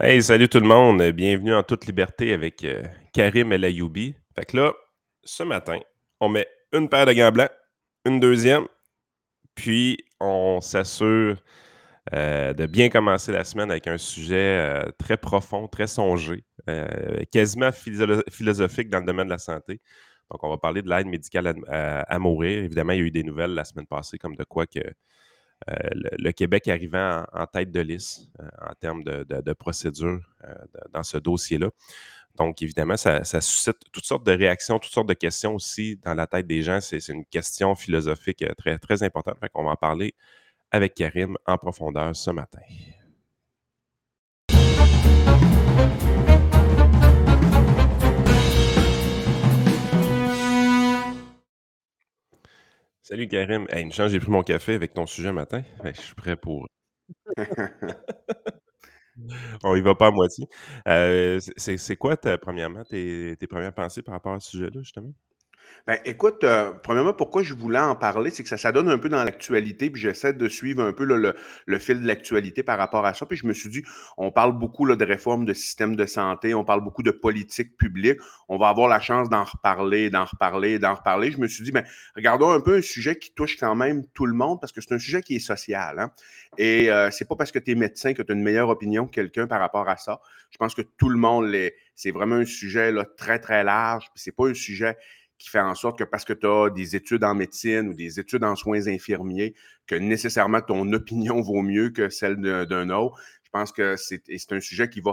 Hey, salut tout le monde. Bienvenue en toute liberté avec euh, Karim El Ayoubi. Fait que là, ce matin, on met une paire de gants blancs, une deuxième, puis on s'assure euh, de bien commencer la semaine avec un sujet euh, très profond, très songé, quasiment philosophique dans le domaine de la santé. Donc, on va parler de l'aide médicale à, mourir. Évidemment, il y a eu des nouvelles la semaine passée, comme de quoi que euh, le, Québec arrivant en, tête de liste euh, en termes de, procédure euh, dans ce dossier-là. Donc, évidemment, ça, suscite toutes sortes de réactions, toutes sortes de questions aussi dans la tête des gens. C'est une question philosophique très, très importante. On va en parler avec Karim en profondeur ce matin. Salut Karim. une chance, j'ai pris mon café avec ton sujet matin. je suis prêt pour. On y va pas à moitié. Euh, c'est quoi, premièrement, tes, tes premières pensées par rapport à ce sujet-là, justement? Ben, écoute, euh, premièrement, pourquoi je voulais en parler, c'est que ça, ça donne un peu dans l'actualité, puis j'essaie de suivre un peu le, le, fil de l'actualité par rapport à ça. Puis je me suis dit, on parle beaucoup là, de réforme de système de santé, on parle beaucoup de politique publique, on va avoir la chance d'en reparler, d'en reparler, d'en reparler. Je me suis dit, ben, regardons un peu un sujet qui touche quand même tout le monde, parce que c'est un sujet qui est social. Hein? Et euh, c'est pas parce que tu es médecin que tu as une meilleure opinion que quelqu'un par rapport à ça. Je pense que tout le monde l'est. C'est vraiment un sujet là, très, très large, puis c'est pas un sujet qui fait en sorte que parce que tu as des études en médecine ou des études en soins infirmiers, que nécessairement ton opinion vaut mieux que celle d'un autre. Je pense que c'est un sujet qui va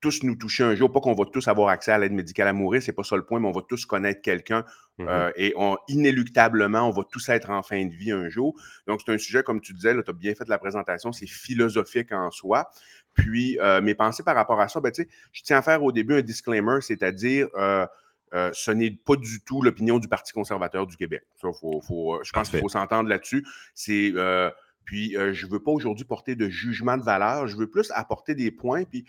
tous nous toucher un jour. Pas qu'on va tous avoir accès à l'aide médicale à mourir, c'est pas ça le point, mais on va tous connaître quelqu'un mmh euh, et on, inéluctablement, on va tous être en fin de vie un jour. Donc, c'est un sujet, comme tu disais, tu as bien fait la présentation, c'est philosophique en soi. Puis, euh, mes pensées par rapport à ça, ben, je tiens à faire au début un disclaimer, c'est-à-dire, euh, euh, ce n'est pas du tout l'opinion du Parti conservateur du Québec. Ça, faut, euh, je pense qu'il faut s'entendre là-dessus. C'est euh, puis je ne veux pas aujourd'hui porter de jugement de valeur. Je veux plus apporter des points puis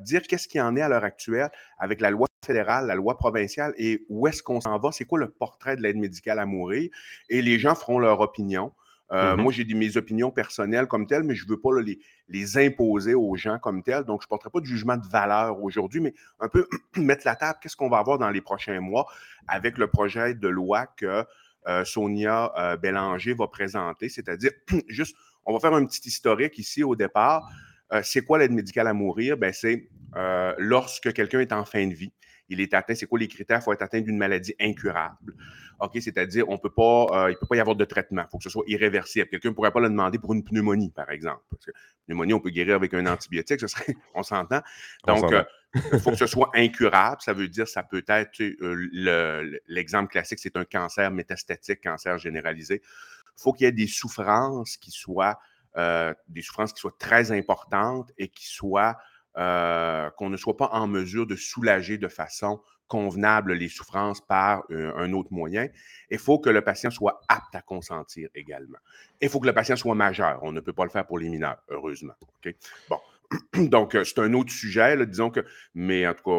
dire qu'est-ce qu'il en est à l'heure actuelle avec la loi fédérale, la loi provinciale et où est-ce qu'on s'en va. C'est quoi le portrait de l'aide médicale à mourir et les gens feront leur opinion. Euh, mmh moi, j'ai mes opinions personnelles comme telles, mais je ne veux pas les, imposer aux gens comme telles. Donc, je ne porterai pas de jugement de valeur aujourd'hui, mais un peu mettre la table, qu'est-ce qu'on va avoir dans les prochains mois avec le projet de loi que euh, Sonia euh, Bélanger va présenter. C'est-à-dire, juste, on va faire un petit historique ici au départ. c'est quoi l'aide médicale à mourir? Ben, c'est lorsque quelqu'un est en fin de vie il est atteint, c'est quoi les critères? Il faut être atteint d'une maladie incurable. OK, c'est-à-dire, on peut pas, euh, il ne peut pas y avoir de traitement. Il faut que ce soit irréversible. Quelqu'un ne pourrait pas le demander pour une pneumonie, par exemple. Parce que pneumonie, on peut guérir avec un antibiotique, ce serait, on s'entend. Donc, euh, il faut que ce soit incurable. Ça veut dire, ça peut être, euh, l'exemple classique, c'est un cancer métastatique, cancer généralisé. Il faut qu'il y ait des souffrances qui soient, des souffrances qui soient très importantes et qui soient euh, qu'on ne soit pas en mesure de soulager de façon convenable les souffrances par euh, un autre moyen. Il faut que le patient soit apte à consentir également. Il faut que le patient soit majeur. On ne peut pas le faire pour les mineurs, heureusement. Bon. Donc, euh, c'est un autre sujet, disons que, mais en tout cas,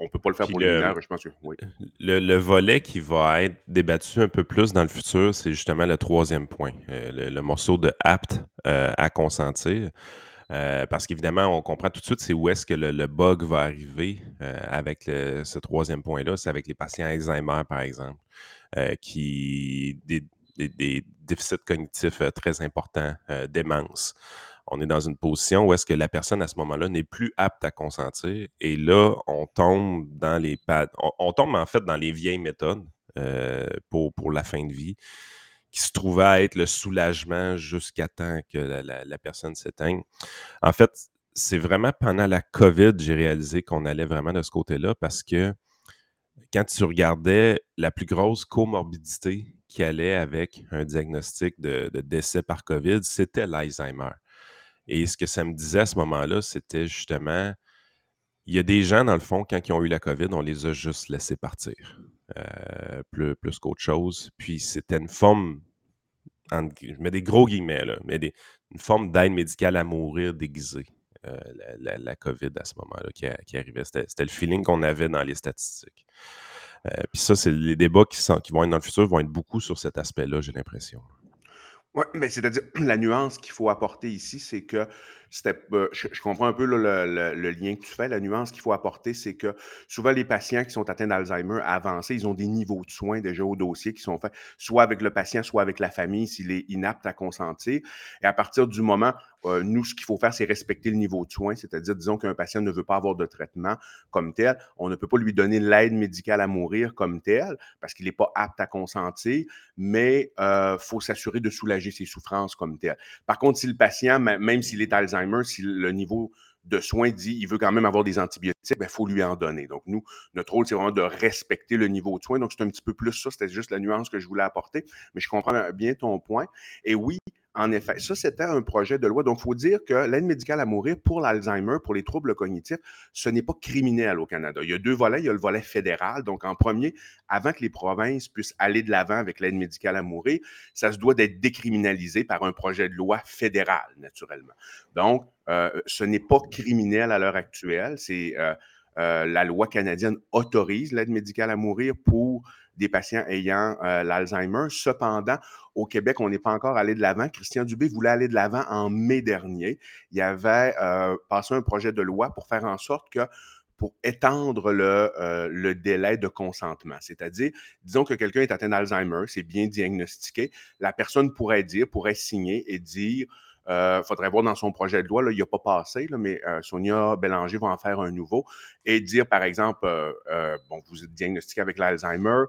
on ne peut pas le faire pour les mineurs, je pense que oui. Le, volet qui va être débattu un peu plus dans le futur, c'est justement le troisième point, le, morceau de apte à consentir. Euh, parce qu'évidemment, on comprend tout de suite c'est où est-ce que le, bug va arriver euh, avec ce troisième point-là. C'est avec les patients Alzheimer, par exemple, euh, qui des, des, déficits cognitifs très importants, démence. On est dans une position où est-ce que la personne à ce moment-là n'est plus apte à consentir. Et là, on tombe dans les on, on tombe en fait dans les vieilles méthodes pour, pour la fin de vie qui se trouvait à être le soulagement jusqu'à temps que la, personne s'éteigne. En fait, c'est vraiment pendant la COVID, j'ai réalisé qu'on allait vraiment de ce côté-là parce que quand tu regardais la plus grosse comorbidité qui allait avec un diagnostic de, décès par COVID, c'était l'Alzheimer. Et ce que ça me disait à ce moment-là, c'était justement, il y a des gens, dans le fond, quand ils ont eu la COVID, on les a juste laissés partir. Euh, plus, plus qu'autre chose. Puis c'était une forme, je mets des gros guillemets, là, mais une forme d'aide médicale à mourir déguisée. Euh, la, COVID à ce moment-là qui, arrivait. C'était le feeling qu'on avait dans les statistiques. Euh, puis ça, c'est les débats qui, qui vont être dans le futur vont être beaucoup sur cet aspect-là, j'ai l'impression. Oui, mais c'est-à-dire, la nuance qu'il faut apporter ici, c'est que euh, je, comprends un peu le, lien que tu fais. La nuance qu'il faut apporter, c'est que souvent les patients qui sont atteints d'Alzheimer avancé, ils ont des niveaux de soins déjà au dossier qui sont faits, soit avec le patient, soit avec la famille s'il est inapte à consentir. Et à partir du moment euh, nous, ce qu'il faut faire, c'est respecter le niveau de soins, c'est-à-dire, disons qu'un patient ne veut pas avoir de traitement comme tel, on ne peut pas lui donner l'aide médicale à mourir comme tel parce qu'il n'est pas apte à consentir, mais il euh, faut s'assurer de soulager ses souffrances comme tel. Par contre, si le patient, même s'il est Alzheimer, si le niveau de soins dit il veut quand même avoir des antibiotiques, il ben, faut lui en donner. Donc, nous, notre rôle, c'est vraiment de respecter le niveau de soins. Donc, c'est un petit peu plus ça. C'était juste la nuance que je voulais apporter. Mais je comprends bien ton point. Et oui, en effet, ça, c'était un projet de loi. Donc, il faut dire que l'aide médicale à mourir pour l'Alzheimer, pour les troubles cognitifs, ce n'est pas criminel au Canada. Il y a deux volets. Il y a le volet fédéral. Donc, en premier, avant que les provinces puissent aller de l'avant avec l'aide médicale à mourir, ça se doit d'être décriminalisé par un projet de loi fédéral, naturellement. Donc, euh, ce n'est pas criminel à l'heure actuelle. C'est euh, euh, la loi canadienne autorise l'aide médicale à mourir pour des patients ayant l'Alzheimer. Cependant, au Québec, on n'est pas encore allé de l'avant. Christian Dubé voulait aller de l'avant en mai dernier. Il avait passé un projet de loi pour faire en sorte que pour étendre le, le délai de consentement. C'est-à-dire, disons que quelqu'un est atteint d'Alzheimer, c'est bien diagnostiqué, la personne pourrait dire, pourrait signer et dire euh, faudrait voir dans son projet de loi, là, il n'a pas passé, mais euh, Sonia Bélanger va en faire un nouveau et dire, par exemple, euh, bon, vous êtes diagnostiqué avec l'Alzheimer,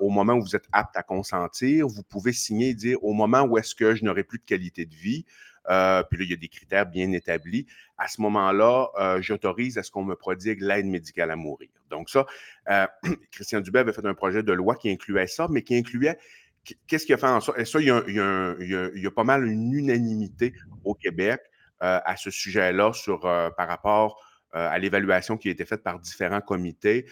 au moment où vous êtes apte à consentir, vous pouvez signer et dire au moment où est-ce que je n'aurai plus de qualité de vie, puis là, il y a des critères bien établis. À ce moment-là, j'autorise à ce qu'on me prodigue l'aide médicale à mourir. Donc, ça, Christian Dubé avait fait un projet de loi qui incluait ça, mais qui incluait Qu'est-ce qui a fait en sorte? Et ça, il y a, pas mal une unanimité au Québec euh, à ce sujet-là sur euh, par rapport euh, à l'évaluation qui a été faite par différents comités.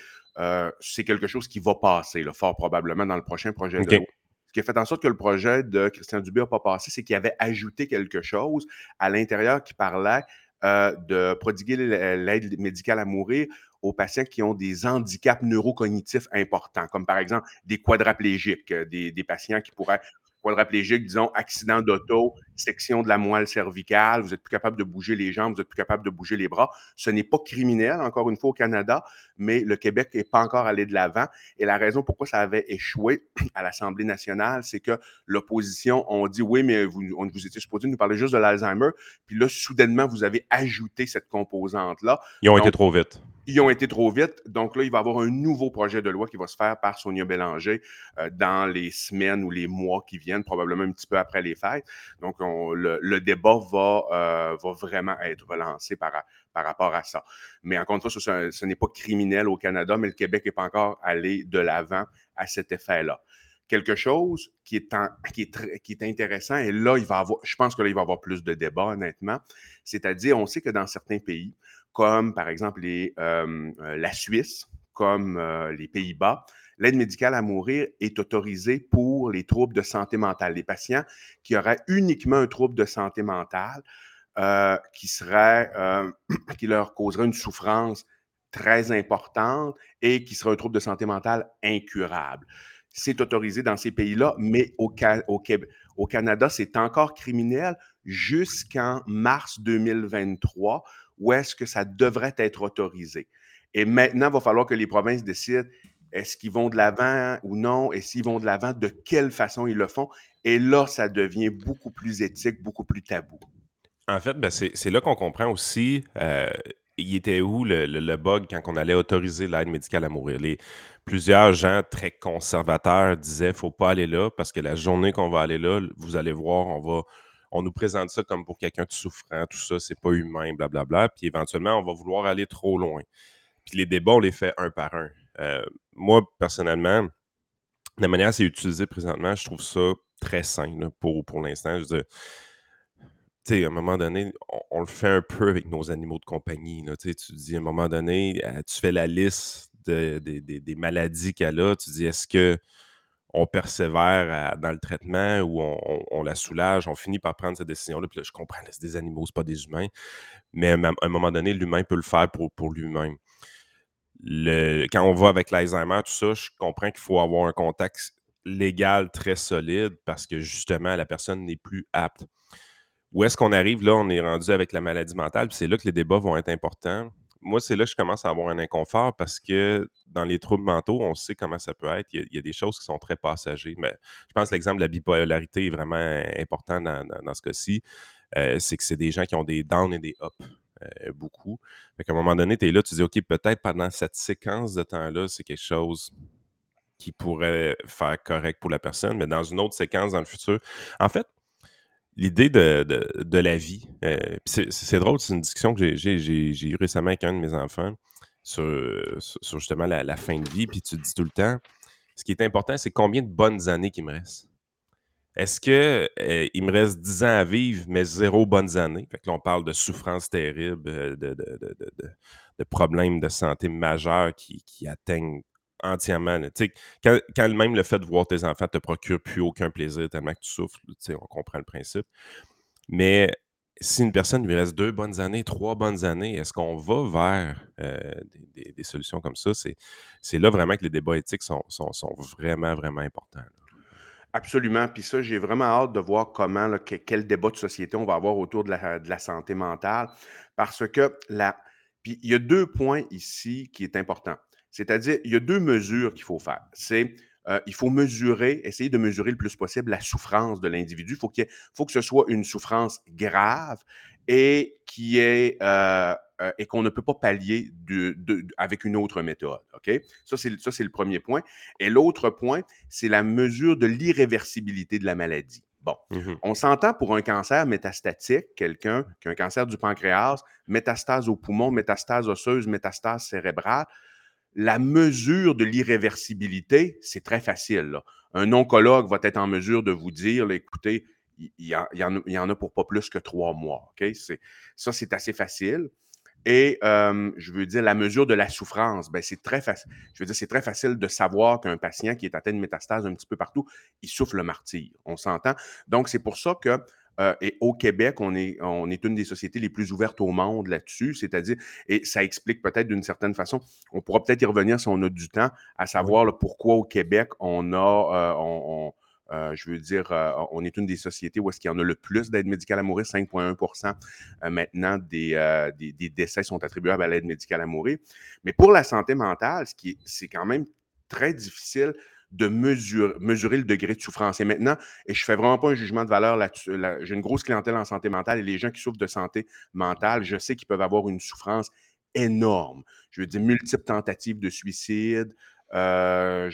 c'est quelque chose qui va passer, fort probablement, dans le prochain projet de loi. Ce qui a fait en sorte que le projet de Christian Dubé n'a pas passé, c'est qu'il avait ajouté quelque chose à l'intérieur qui parlait de prodiguer l'aide médicale à mourir aux patients qui ont des handicaps neurocognitifs importants, comme par exemple des quadraplégiques, euh, des, patients qui pourraient quadraplégiques, disons, accident d'auto, section de la moelle cervicale, vous êtes plus capable de bouger les jambes, vous êtes plus capable de bouger les bras. Ce n'est pas criminel, encore une fois, au Canada, mais le Québec n'est pas encore allé de l'avant. Et la raison pourquoi ça avait échoué à l'Assemblée nationale, c'est que l'opposition ont dit oui, mais vous, on, vous étiez supposé nous parler juste de l'Alzheimer. Puis là, soudainement, vous avez ajouté cette composante-là. Ils ont été trop vite ils ont été trop vite. Donc là, il va y avoir un nouveau projet de loi qui va se faire par Sonia Bélanger euh, dans les semaines ou les mois qui viennent, probablement un petit peu après les fêtes. Donc, le, débat va, euh, va vraiment être relancé par, rapport à ça. Mais encore une fois, ce, n'est pas criminel au Canada, mais le Québec n'est pas encore allé de l'avant à cet effet-là quelque chose qui est, intéressant, et là, il va avoir, je pense que là, il va y avoir plus de débats, honnêtement. C'est-à-dire, on sait que dans certains pays, comme par exemple les, euh, la Suisse, comme euh, les Pays-Bas, l'aide médicale à mourir est autorisée pour les troubles de santé mentale. Les patients qui auraient uniquement un trouble de santé mentale euh, qui, leur causerait une souffrance très importante et qui serait un trouble de santé mentale incurable. C'est autorisé dans ces pays-là, mais au, au, au Canada, c'est encore criminel jusqu'en mars 2023 où est-ce que ça devrait être autorisé. Et maintenant, il va falloir que les provinces décident est-ce qu'ils vont de l'avant ou non, et s'ils vont de l'avant, de quelle façon ils le font. Et là, ça devient beaucoup plus éthique, beaucoup plus tabou. En fait, ben, c'est là qu'on comprend aussi, euh, il était où le, bug quand on allait autoriser l'aide médicale à mourir. Les, plusieurs gens très conservateurs disaient faut pas aller là parce que la journée qu'on va aller là, vous allez voir, on va on nous présente ça comme pour quelqu'un de souffrant, tout ça, c'est pas humain, blablabla. Puis éventuellement, on va vouloir aller trop loin. Puis les débats, on les fait un par un. Euh, moi, personnellement, la manière c'est utilisé présentement, je trouve ça très sain pour, pour l'instant. Je veux à un moment donné, on, le fait un peu avec nos animaux de compagnie. tu dis, à un moment donné, euh, tu fais la liste des maladies qu'elle a. Tu dis, est-ce que on persévère dans le traitement ou on, la soulage, on finit par prendre cette décision-là. Puis je comprends, c'est des animaux, c'est pas des humains. Mais à un moment donné, l'humain peut le faire pour, pour lui-même. quand on va avec l'Alzheimer, tout ça, je comprends qu'il faut avoir un contact légal très solide parce que justement, la personne n'est plus apte. où est-ce qu'on arrive? Là, on est rendu avec la maladie mentale, puis c'est là que les débats vont être importants. Moi, c'est là que je commence à avoir un inconfort parce que dans les troubles mentaux, on sait comment ça peut être. Il y a, des choses qui sont très passagères. Mais je pense que l'exemple de la bipolarité est vraiment important dans, ce cas-ci. Euh, c'est que c'est des gens qui ont des downs et des ups. Euh, beaucoup. Fait qu'à un moment donné, tu es là, tu dis, OK, peut-être pendant cette séquence de temps-là, c'est quelque chose qui pourrait faire correct pour la personne, mais dans une autre séquence dans le futur. En fait, l'idée de, la vie, euh, c'est drôle, c'est une discussion que j'ai eue récemment avec un de mes enfants sur, justement la, fin de vie, puis tu dis tout le temps, ce qui est important, c'est combien de bonnes années qu'il me reste. Est-ce qu'il euh, me reste 10 ans à vivre, mais zéro bonnes années? Fait que là, on parle de souffrances terribles, euh, de, problèmes de santé majeurs qui, atteignent entièrement. Quand, quand, même le fait de voir tes enfants te procure plus aucun plaisir tellement que tu souffres, on comprend le principe. Mais si une personne lui reste deux bonnes années, trois bonnes années, est-ce qu'on va vers euh, des, solutions comme ça? C'est là vraiment que les débats éthiques sont, sont vraiment, vraiment importants. Absolument. Puis ça, j'ai vraiment hâte de voir comment, quel débat de société on va avoir autour de la, santé mentale. Parce que puis il y a deux points ici qui est important. C'est-à-dire, il y a deux mesures qu'il faut faire. C'est euh, il faut mesurer, essayer de mesurer le plus possible la souffrance de l'individu. Il faut, qu'il faut que ce soit une souffrance grave et qui est euh, euh, et qu'on ne peut pas pallier avec une autre méthode. OK? Ça, c'est le premier point. Et l'autre point, c'est la mesure de l'irréversibilité de la maladie. Bon, mmh on s'entend pour un cancer métastatique, quelqu'un qui a un cancer du pancréas, métastase au poumon, métastase osseuse, métastase cérébrale. La mesure de l'irréversibilité, c'est très facile. Un oncologue va être en mesure de vous dire, écoutez, il y, en, a pour pas plus que trois mois. Ça, c'est assez facile. Et je veux dire, la mesure de la souffrance, ben, c'est très facile. Je veux dire, c'est très facile de savoir qu'un patient qui est atteint de métastase un petit peu partout, il souffre le martyr. On s'entend? Donc, c'est pour ça que et au Québec, on est, on est une des sociétés les plus ouvertes au monde là-dessus, c'est-à-dire, et ça explique peut-être d'une certaine façon, on pourra peut-être y revenir si on a du temps, à savoir pourquoi au Québec, on a, on, euh, je veux dire, euh, on est une des sociétés où est-ce qu'il y en a le plus d'aide médicale à mourir. 5,1% euh, maintenant des, des, décès sont attribuables à l'aide médicale à mourir. Mais pour la santé mentale, ce qui c'est quand même très difficile de mesurer, mesurer le degré de souffrance. Et maintenant, et je ne fais vraiment pas un jugement de valeur là-dessus, j'ai une grosse clientèle en santé mentale et les gens qui souffrent de santé mentale, je sais qu'ils peuvent avoir une souffrance énorme. Je veux dire, multiples tentatives de suicide, euh,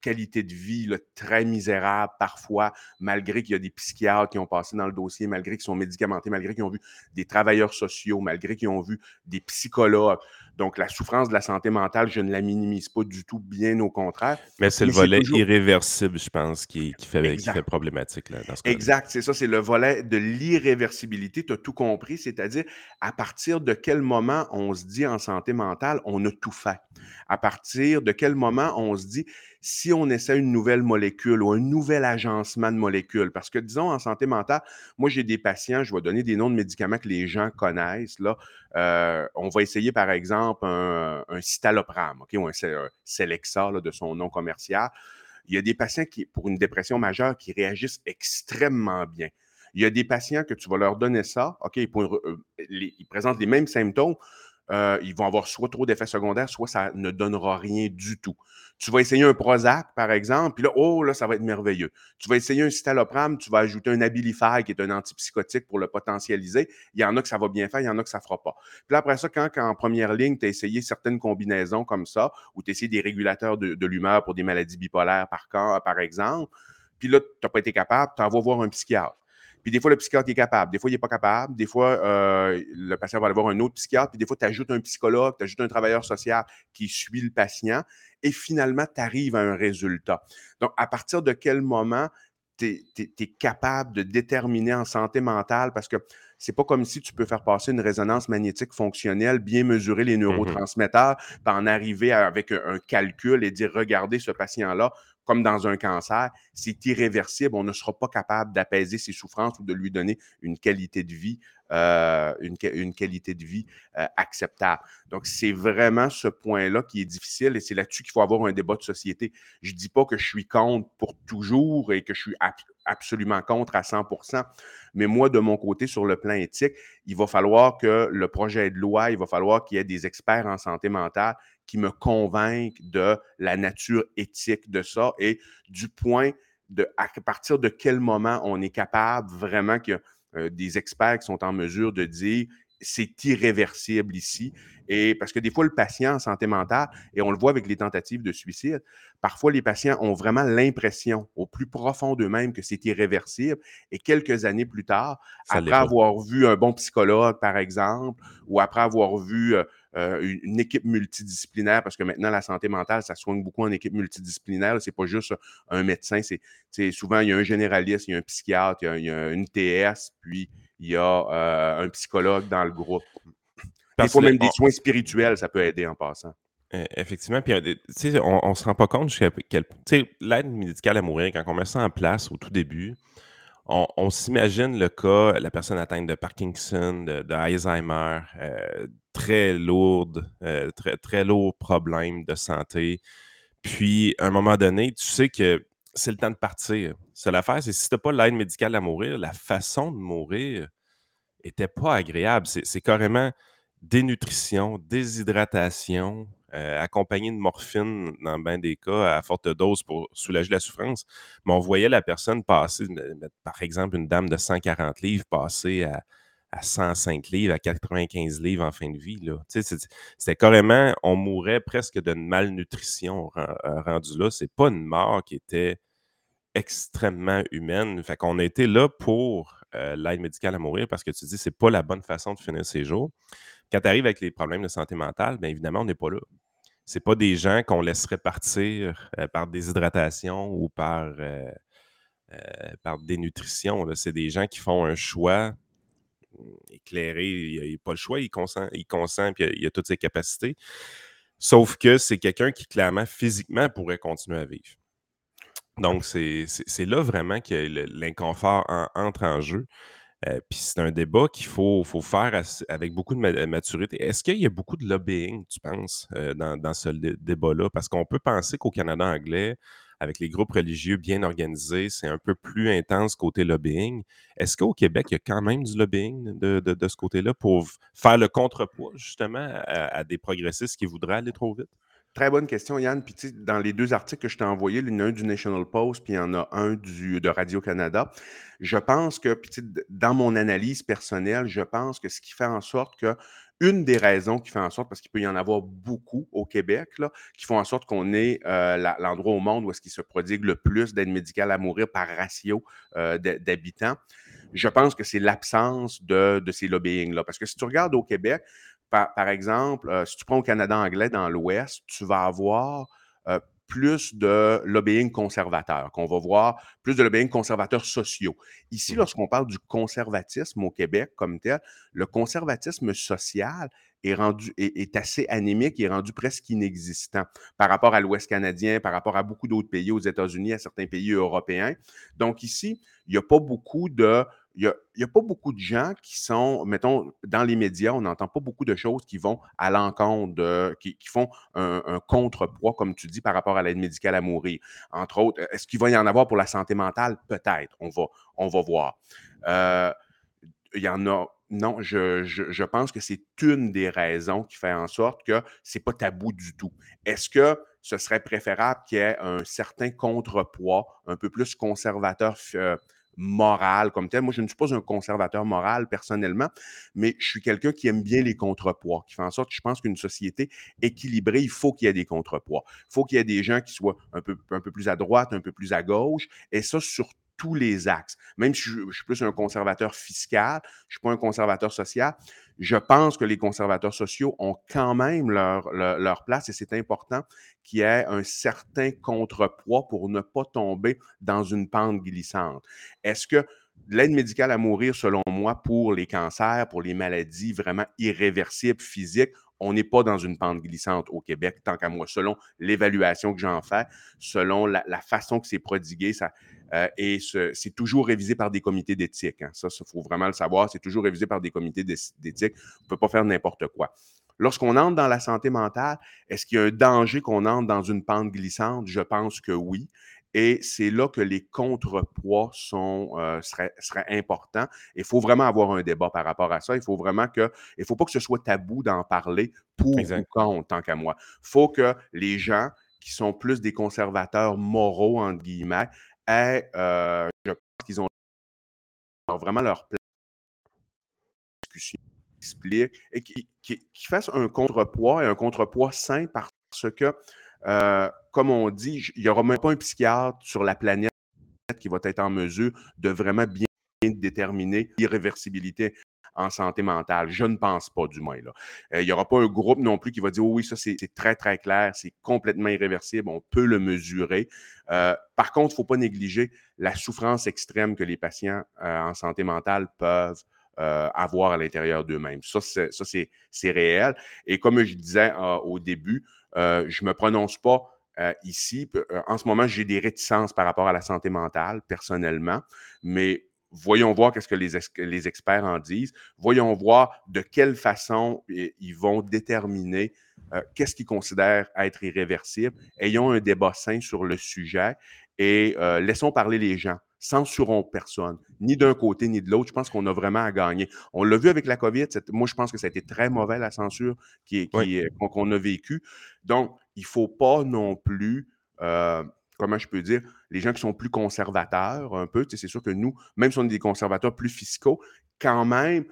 qualité de vie très misérable parfois, malgré qu'il y a des psychiatres qui ont passé dans le dossier, malgré qu'ils sont médicamentés, malgré qu'ils ont vu des travailleurs sociaux, malgré qu'ils ont vu des psychologues. Donc, la souffrance de la santé mentale, je ne la minimise pas du tout, bien au contraire. Mais c'est le volet irréversible, je pense, qui, fait, qui fait, problématique là, dans ce Exact, c'est ça, c'est le volet de l'irréversibilité. Tu as tout compris, c'est-à-dire à partir de quel moment on se dit en santé mentale, on a tout fait? À partir de quel moment on se dit, si on essaie une nouvelle molécule ou un nouvel agencement de molécules? Parce que, disons, en santé mentale, moi, j'ai des patients, je vais donner des noms de médicaments que les gens connaissent. Euh, on va essayer, par exemple, un, citalopram, ou un, Celexa de son nom commercial. Il y a des patients qui, pour une dépression majeure, qui réagissent extrêmement bien. Il y a des patients que tu vas leur donner ça, OK, euh, ils présentent les mêmes symptômes, euh, ils vont avoir soit trop d'effets secondaires, soit ça ne donnera rien du tout. Tu vas essayer un Prozac, par exemple, puis là, oh, là, ça va être merveilleux. Tu vas essayer un citalopram, tu vas ajouter un Abilify, qui est un antipsychotique pour le potentialiser. Il y en a que ça va bien faire, il y en a que ça ne fera pas. Puis là, après ça, quand, en première ligne, tu as essayé certaines combinaisons comme ça, ou tu as essayé des régulateurs de, l'humeur pour des maladies bipolaires, par, par exemple, puis là, tu n'as pas été capable, tu vas voir un psychiatre. Puis des fois, le psychiatre est capable, des fois, il n'est pas capable, des fois, euh, le patient va aller voir un autre psychiatre, puis des fois, tu ajoutes un psychologue, tu ajoutes un travailleur social qui suit le patient, et finalement, tu arrives à un résultat. Donc, à partir de quel moment tu es, capable de déterminer en santé mentale, parce que c'est pas comme si tu peux faire passer une résonance magnétique fonctionnelle, bien mesurer les mmh neurotransmetteurs, puis en arriver avec un calcul et dire, regardez ce patient-là, comme dans un cancer, c'est irréversible. On ne sera pas capable d'apaiser ses souffrances ou de lui donner une qualité de vie, euh, une, qualité de vie euh, acceptable. Donc, c'est vraiment ce point-là qui est difficile et c'est là-dessus qu'il faut avoir un débat de société. Je ne dis pas que je suis contre pour toujours et que je suis absolument contre à 100% Mais moi, de mon côté, sur le plan éthique, il va falloir que le projet de loi, il va falloir qu'il y ait des experts en santé mentale qui me convainquent de la nature éthique de ça et du point de à partir de quel moment on est capable vraiment a euh, des experts qui sont en mesure de dire c'est irréversible ici. Et parce que des fois, le patient en santé mentale, et on le voit avec les tentatives de suicide, parfois les patients ont vraiment l'impression au plus profond d'eux-mêmes que c'est irréversible. Et quelques années plus tard, après avoir vu un bon psychologue, par exemple, ou après avoir vu euh, euh, une, équipe multidisciplinaire, parce que maintenant, la santé mentale, ça soigne beaucoup en équipe multidisciplinaire. C'est pas juste un médecin, c'est souvent, il y a un généraliste, il y a un psychiatre, il y a, il y a une TS, puis il y a euh, un psychologue dans le groupe. Des fois, même des soins spirituels, ça peut aider en passant. E, effectivement, puis euh, on ne se rend pas compte jusqu'à quel l'aide médicale à mourir, quand on met ça en place au tout début, on, s'imagine le cas, la personne atteinte de Parkinson, de, Alzheimer, euh, très lourde, très, très lourd problème de santé. Puis, à un moment donné, tu sais que c'est le temps de partir. C'est l'affaire, c'est si tu n'as pas l'aide médicale à mourir, la façon de mourir n'était pas agréable. C'est carrément dénutrition, déshydratation, euh, accompagné de morphine dans bien des cas à forte dose pour soulager la souffrance. Mais on voyait la personne passer, par exemple, une dame de 140 livres passer à, 105 livres, à 95 livres en fin de vie. C'était carrément, on mourait presque d'une malnutrition euh, rendu là. C'est pas une mort qui était extrêmement humaine. Fait qu'on a été là pour euh, l'aide médicale à mourir parce que tu dis c'est pas la bonne façon de finir ses jours. Quand tu arrives avec les problèmes de santé mentale, bien évidemment, on n'est pas là. C'est pas des gens qu'on laisserait partir euh, par déshydratation ou par, par dénutrition. C'est des gens qui font un choix éclairé. Il n'a pas le choix, il consent, il il a toutes ses capacités. Sauf que c'est quelqu'un qui, clairement, physiquement, pourrait continuer à vivre. Donc, c'est là vraiment que l'inconfort entre en jeu. Euh, puis c'est un débat qu'il faut, faut faire avec beaucoup de maturité. Est-ce qu'il y a beaucoup de lobbying, tu penses, euh, dans, ce débat-là? Parce qu'on peut penser qu'au Canada anglais, avec les groupes religieux bien organisés, c'est un peu plus intense côté lobbying. Est-ce qu'au Québec, il y a quand même du lobbying de, ce côté-là pour faire le contrepoids, justement, à des progressistes qui voudraient aller trop vite? Très bonne question, Yann. Puis, dans les deux articles que je t'ai envoyés, il y en a un du National Post, puis il y en a un du, de Radio-Canada. Je pense que, puis, dans mon analyse personnelle, je pense que ce qui fait en sorte que une des raisons qui fait en sorte, parce qu'il peut y en avoir beaucoup au Québec, là, qui font en sorte qu'on est euh, l'endroit au monde où est-ce qu'il se prodigue le plus d'aide médicale à mourir par ratio euh, d'habitants, je pense que c'est l'absence de, de, ces lobbying-là. Parce que si tu regardes au Québec, par, exemple, euh, si tu prends au Canada anglais dans l'Ouest, tu vas avoir plus de lobbying conservateur, qu'on va voir plus de lobbying conservateurs sociaux. Ici, mmh lorsqu'on parle du conservatisme au Québec comme tel, le conservatisme social est rendu est, assez anémique, est rendu presque inexistant par rapport à l'Ouest canadien, par rapport à beaucoup d'autres pays, aux États-Unis, à certains pays européens. Donc ici, il n'y a pas beaucoup de il n'y a, pas beaucoup de gens qui sont, mettons, dans les médias, on n'entend pas beaucoup de choses qui vont à l'encontre qui, font un, contrepoids, comme tu dis, par rapport à l'aide médicale à mourir. Entre autres, est-ce qu'il va y en avoir pour la santé mentale? Peut-être, on va, on va voir. Euh, il y en a. Non, je, je pense que c'est une des raisons qui fait en sorte que ce n'est pas tabou du tout. Est-ce que ce serait préférable qu'il y ait un certain contrepoids, un peu plus conservateur euh, moral comme tel? Moi, je ne suis pas un conservateur moral personnellement, mais je suis quelqu'un qui aime bien les contrepoids, qui fait en sorte que je pense qu'une société équilibrée, il faut qu'il y ait des contrepoids. Il faut qu'il y ait des gens qui soient un peu, un peu plus à droite, un peu plus à gauche, et ça sur tous les axes. Même si je, suis plus un conservateur fiscal, je ne suis pas un conservateur social, je pense que les conservateurs sociaux ont quand même leur, leur, place et c'est important qu'il y ait un certain contrepoids pour ne pas tomber dans une pente glissante. Est-ce que l'aide médicale à mourir, selon moi, pour les cancers, pour les maladies vraiment irréversibles physiques, on n'est pas dans une pente glissante au Québec, tant qu'à moi, selon l'évaluation que j'en fais, selon la, façon que c'est prodigué, ça, euh, et c'est toujours révisé par des comités d'éthique. Hein. Ça, il faut vraiment le savoir, c'est toujours révisé par des comités d'éthique. On ne peut pas faire n'importe quoi. Lorsqu'on entre dans la santé mentale, est-ce qu'il y a un danger qu'on entre dans une pente glissante? Je pense que oui. Et c'est là que les contrepoids sont, euh, seraient, importants. Il faut vraiment avoir un débat par rapport à ça. Il faut vraiment que, il faut pas que ce soit tabou d'en parler pour ou contre, tant qu'à moi. Il faut que les gens qui sont plus des conservateurs moraux, entre guillemets, aient, euh, je pense qu'ils ont vraiment leur place. Discussion explique et qui, qui, fasse un contrepoids et un contrepoids sain parce que, euh, comme on dit, il n'y aura même pas un psychiatre sur la planète qui va être en mesure de vraiment bien déterminer l'irréversibilité en santé mentale. Je ne pense pas, du moins. Là. Euh, il n'y aura pas un groupe non plus qui va dire oui, ça c'est très, très clair, c'est complètement irréversible, on peut le mesurer. Euh, par contre, il ne faut pas négliger la souffrance extrême que les patients en santé mentale peuvent euh, avoir à l'intérieur d'eux-mêmes. Ça, c'est réel. Et comme je disais euh, au début, euh, je ne me prononce pas ici. En ce moment, j'ai des réticences par rapport à la santé mentale, personnellement, mais voyons voir qu'est-ce que les, les, experts en disent. Voyons voir de quelle façon ils vont déterminer qu'est-ce qu'ils considèrent être irréversible. Ayons un débat sain sur le sujet et laissons parler les gens censurons personne, ni d'un côté ni de l'autre. Je pense qu'on a vraiment à gagner. On l'a vu avec la COVID. Moi, je pense que ça a été très mauvais, la censure qu'on a vécue. Donc, il ne faut pas non plus, euh, comment je peux dire, les gens qui sont plus conservateurs, un peu, c'est sûr que nous, même si on est des conservateurs plus fiscaux, quand même,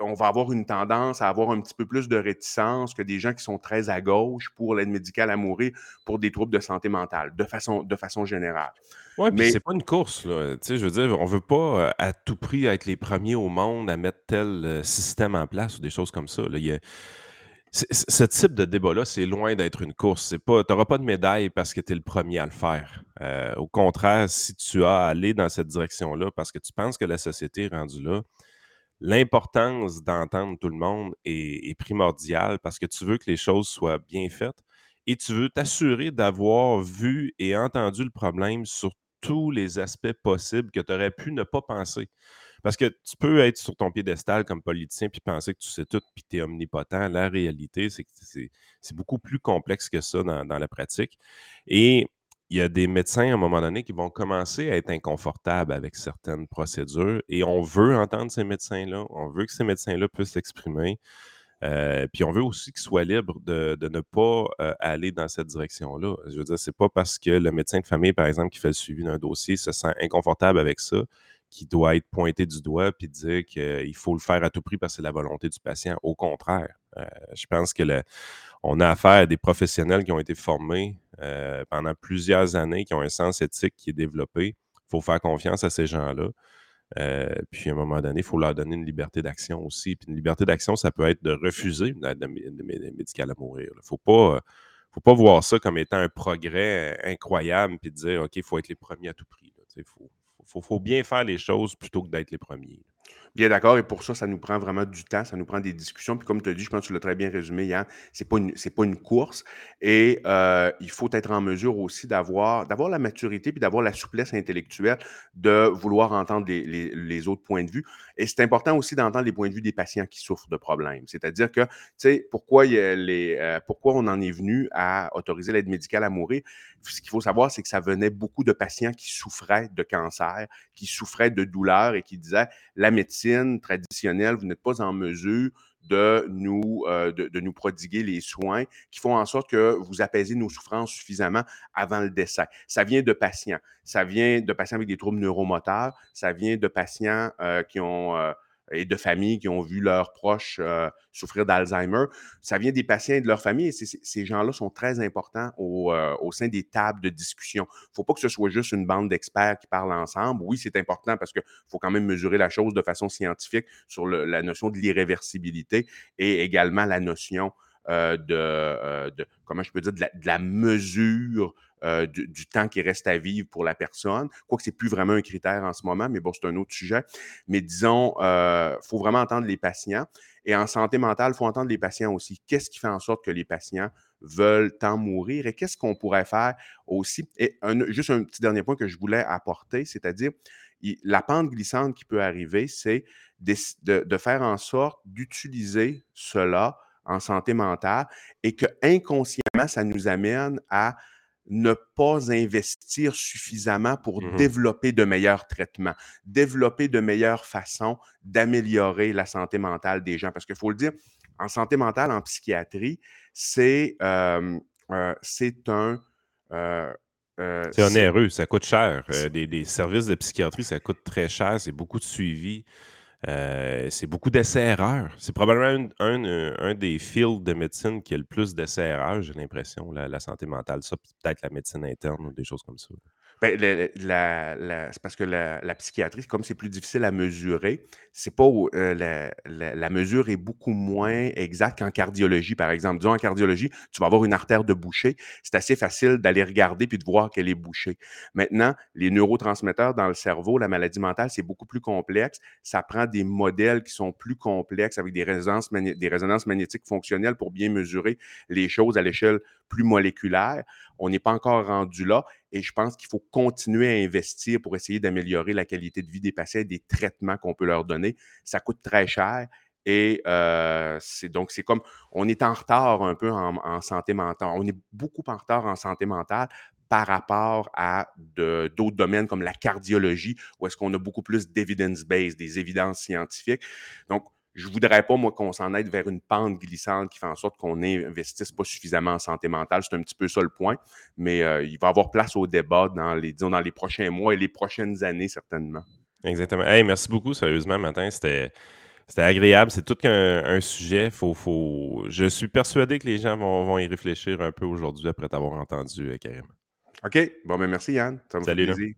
on va avoir une tendance à avoir un petit peu plus de réticence que des gens qui sont très à gauche pour l'aide médicale à mourir pour des troubles de santé mentale, de façon, de façon générale. Oui, mais c'est pas une course, là. Tu sais, je veux dire, on veut pas euh, à tout prix être les premiers au monde à mettre tel euh, système en place ou des choses comme ça. Ce type de débat-là, c'est loin d'être une course. Tu n'auras pas de médaille parce que tu es le premier à le faire. Euh, au contraire, si tu as allé dans cette direction-là parce que tu penses que la société est rendue là, l'importance d'entendre tout le monde est, est primordiale parce que tu veux que les choses soient bien faites et tu veux t'assurer d'avoir vu et entendu le problème sur tous les aspects possibles que tu aurais pu ne pas penser. Parce que tu peux être sur ton piédestal comme politicien puis penser que tu sais tout puis tu es omnipotent. La réalité, c'est que c'est beaucoup plus complexe que ça dans, la pratique. Et il y a des médecins à un moment donné qui vont commencer à être inconfortables avec certaines procédures et on veut entendre ces médecins-là, on veut que ces médecins-là puissent s'exprimer. Euh, puis on veut aussi qu'il soit libre de, ne pas euh, aller dans cette direction-là. Je veux dire, c'est pas parce que le médecin de famille, par exemple, qui fait le suivi d'un dossier se sent inconfortable avec ça qu'il doit être pointé du doigt puis dire qu'il faut le faire à tout prix parce que c'est la volonté du patient. Au contraire, euh, je pense que on a affaire à des professionnels qui ont été formés pendant plusieurs années, qui ont un sens éthique qui est développé. Il faut faire confiance à ces gens-là. Euh, puis à un moment donné, il faut leur donner une liberté d'action aussi. Puis une liberté d'action, ça peut être de refuser une aide médicale à mourir. Il ne faut pas, faut pas voir ça comme étant un progrès incroyable puis dire OK, il faut être les premiers à tout prix. Il faut, faut, bien faire les choses plutôt que d'être les premiers. Bien d'accord, et pour ça, ça nous prend vraiment du temps, ça nous prend des discussions. Puis comme tu as dit, je pense que tu l'as très bien résumé, Yann, ce n'est pas, une, pas une course. Et euh, il faut être en mesure aussi d'avoir, la maturité puis d'avoir la souplesse intellectuelle de vouloir entendre les, autres points de vue. Et c'est important aussi d'entendre les points de vue des patients qui souffrent de problèmes. C'est-à-dire que, tu sais, pourquoi, euh, pourquoi on en est venu à autoriser l'aide médicale à mourir? Ce qu'il faut savoir, c'est que ça venait beaucoup de patients qui souffraient de cancer, qui souffraient de douleurs et qui disaient la médecine traditionnelle, vous n'êtes pas en mesure de nous, euh, de, nous prodiguer les soins qui font en sorte que vous apaisez nos souffrances suffisamment avant le décès. Ça vient de patients. Ça vient de patients avec des troubles neuromoteurs. Ça vient de patients euh, qui ont euh, et de familles qui ont vu leurs proches euh, souffrir d'Alzheimer. Ça vient des patients et de leur famille et ces gens-là sont très importants au, euh, au, sein des tables de discussion. Il ne faut pas que ce soit juste une bande d'experts qui parlent ensemble. Oui, c'est important parce qu'il faut quand même mesurer la chose de façon scientifique sur la notion de l'irréversibilité et également la notion euh, de, de, comment je peux dire, de la mesure euh, du, temps qui reste à vivre pour la personne. Quoique ce n'est plus vraiment un critère en ce moment, mais bon, c'est un autre sujet. Mais disons, il euh, faut vraiment entendre les patients. Et en santé mentale, il faut entendre les patients aussi. Qu'est-ce qui fait en sorte que les patients veulent tant mourir et qu'est-ce qu'on pourrait faire aussi? Et juste un petit dernier point que je voulais apporter, c'est-à-dire la pente glissante qui peut arriver, c'est de, de, faire en sorte d'utiliser cela en santé mentale et que inconsciemment, ça nous amène à ne pas investir suffisamment pour Mmh développer de meilleurs traitements, développer de meilleures façons d'améliorer la santé mentale des gens. Parce qu'il faut le dire, en santé mentale, en psychiatrie, c'est euh, euh, c'est un... euh, euh, C'est onéreux, ça coûte cher. Des, des services de psychiatrie, ça coûte très cher. C'est beaucoup de suivi. Euh, c'est beaucoup d'essais-erreurs. C'est probablement euh, un des fields de médecine qui a le plus d'essais-erreurs, j'ai l'impression, la, santé mentale. Ça, peut-être la médecine interne ou des choses comme ça. Ben, la- c'est parce que la, psychiatrie, comme c'est plus difficile à mesurer, c'est pas euh, la, mesure est beaucoup moins exacte qu'en cardiologie, par exemple. Disons en cardiologie, tu vas avoir une artère de bouchée. C'est assez facile d'aller regarder puis de voir qu'elle est bouchée. Maintenant, les neurotransmetteurs dans le cerveau, la maladie mentale, c'est beaucoup plus complexe. Ça prend des modèles qui sont plus complexes avec des résonances magnétiques fonctionnelles pour bien mesurer les choses à l'échelle plus moléculaire. On n'est pas encore rendu là. Et je pense qu'il faut continuer à investir pour essayer d'améliorer la qualité de vie des patients des traitements qu'on peut leur donner. Ça coûte très cher. Et euh, c'est donc, c'est comme, on est en retard un peu en, santé mentale. On est beaucoup en retard en santé mentale par rapport à d'autres domaines comme la cardiologie, où est-ce qu'on a beaucoup plus d'evidence-based, des évidences scientifiques. Donc, je ne voudrais pas, moi, qu'on s'en aille vers une pente glissante qui fait en sorte qu'on n'investisse pas suffisamment en santé mentale. C'est un petit peu ça le point mais euh, il va y avoir place au débat dans les, disons, dans les prochains mois et les prochaines années, certainement. Exactement. Hey, merci beaucoup, sérieusement, matin. C'était. C'était agréable, c'est tout qu'un un sujet. Faut, faut... Je suis persuadé que les gens vont, vont y réfléchir un peu aujourd'hui après t'avoir entendu, euh, Karim. OK. Bon, ben merci, Yann. Ça me fait Salut, là. plaisir.